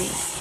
ecstasy.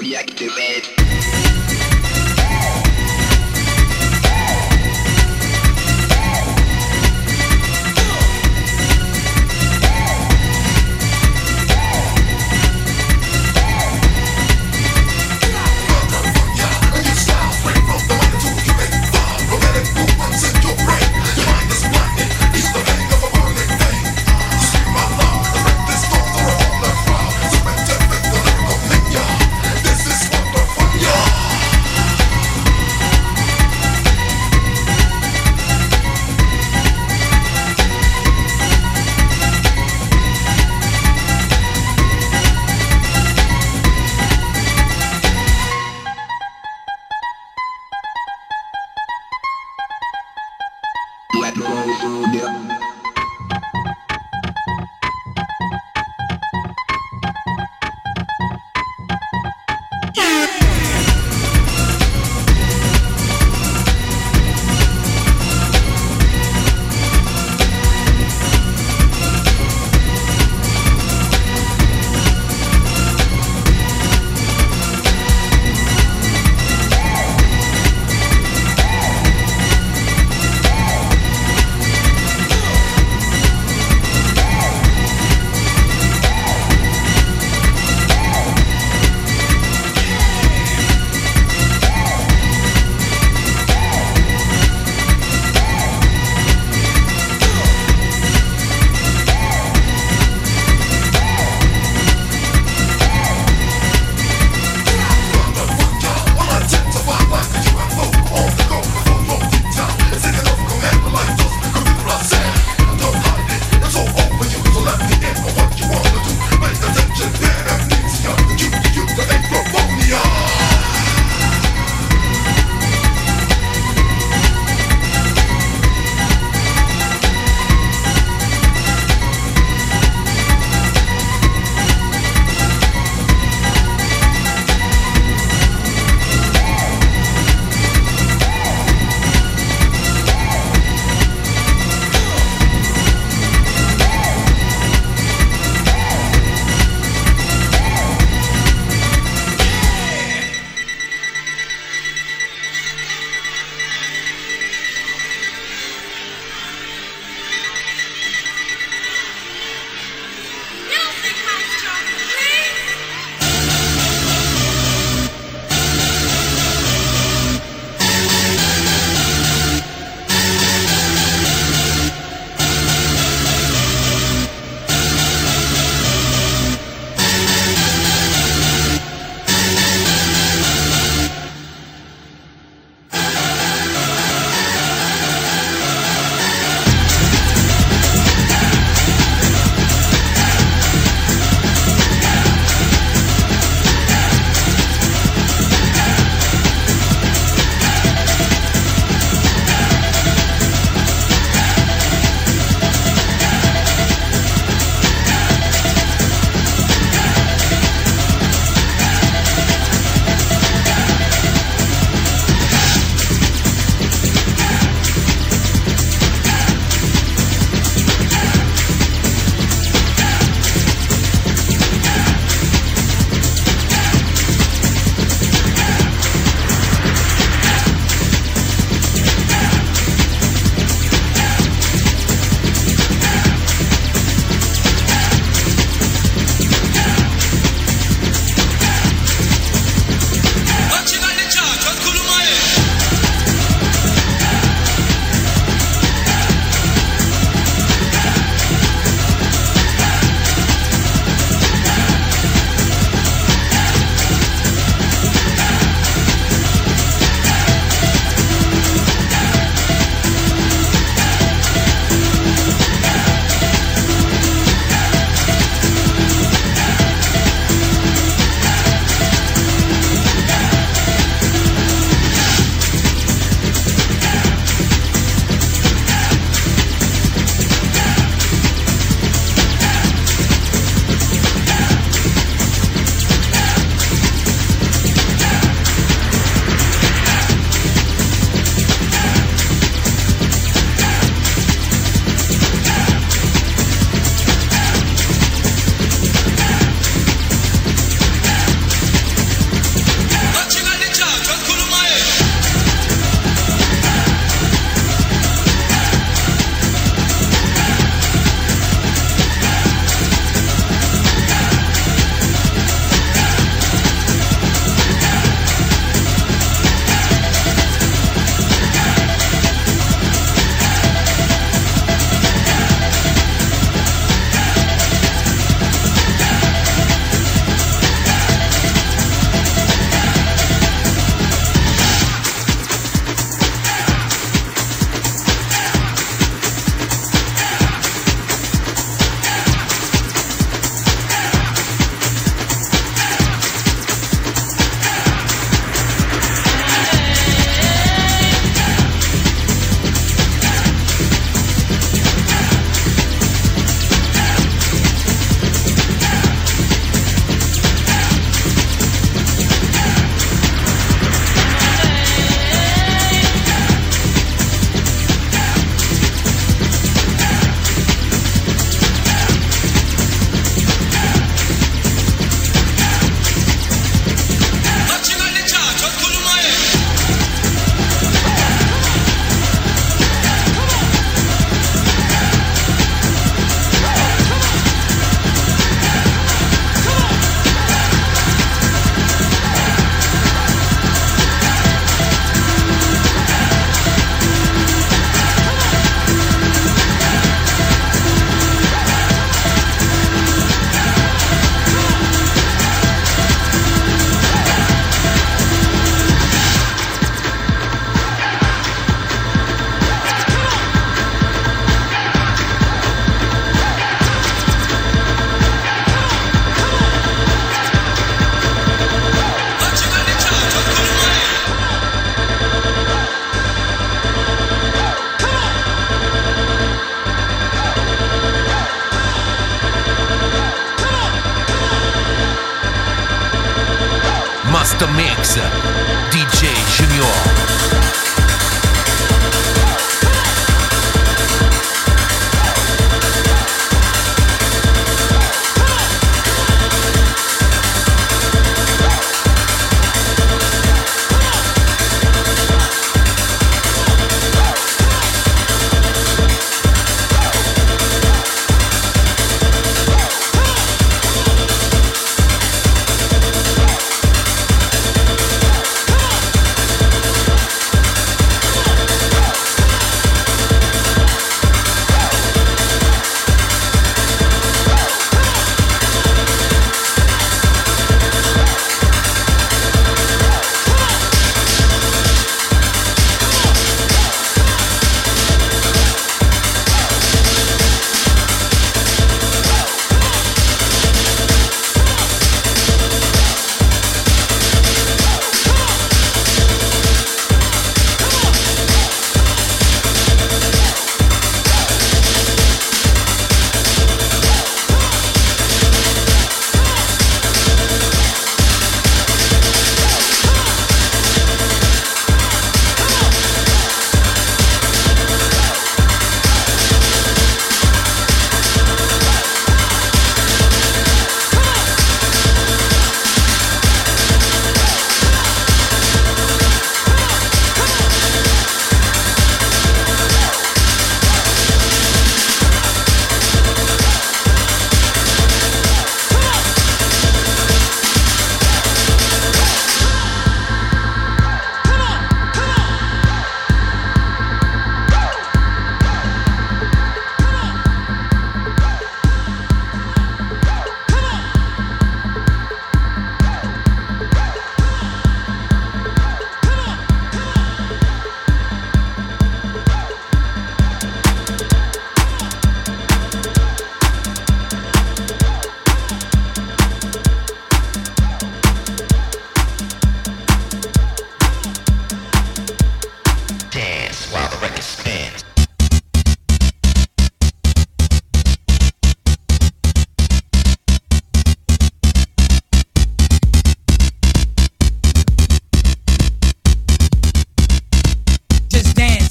Reactivate.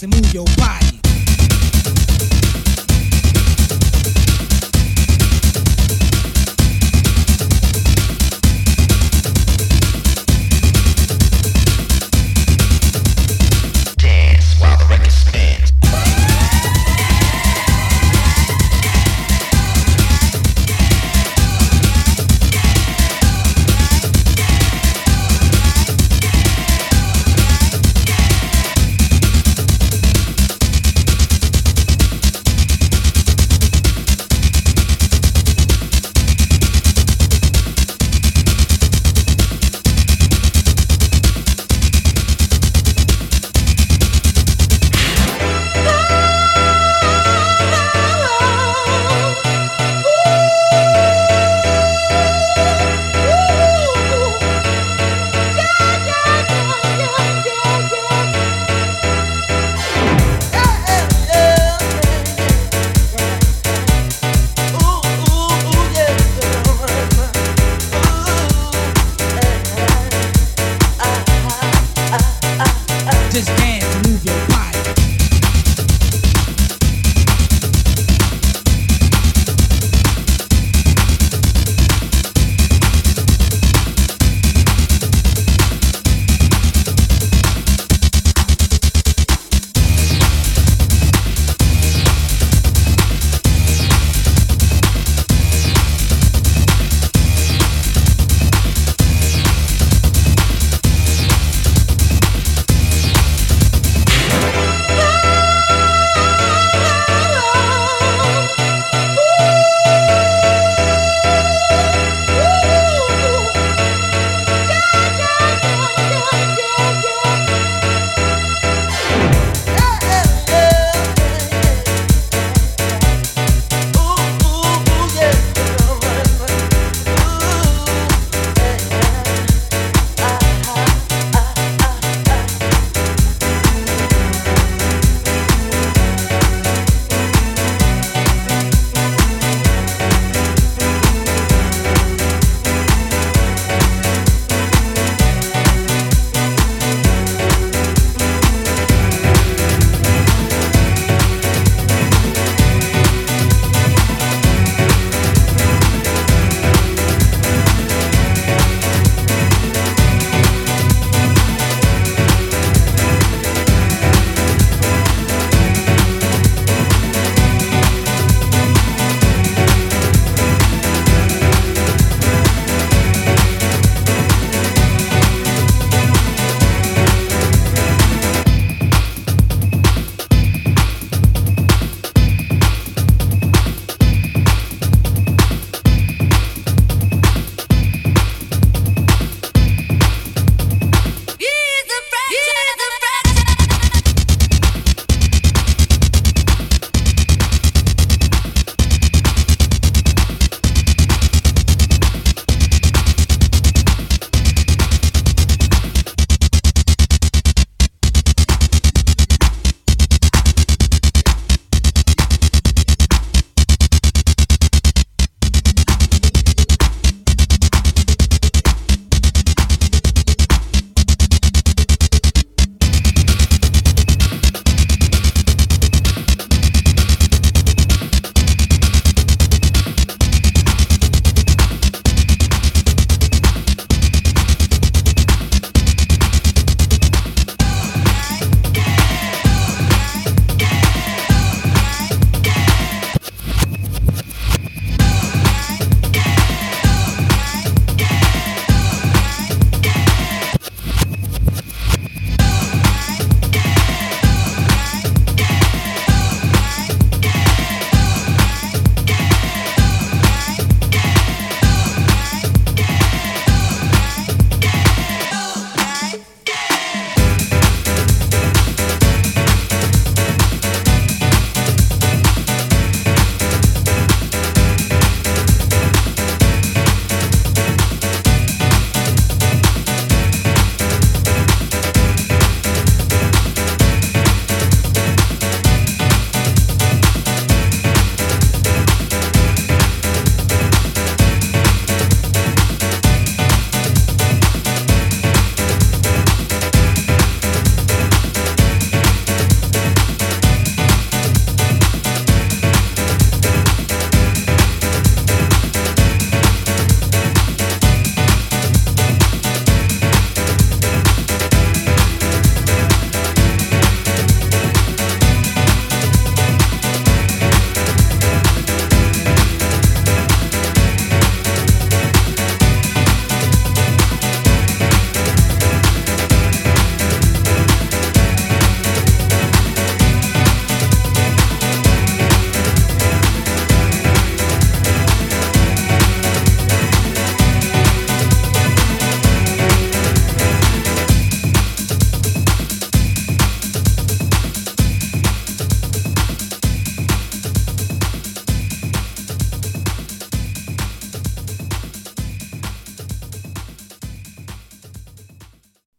And move your body.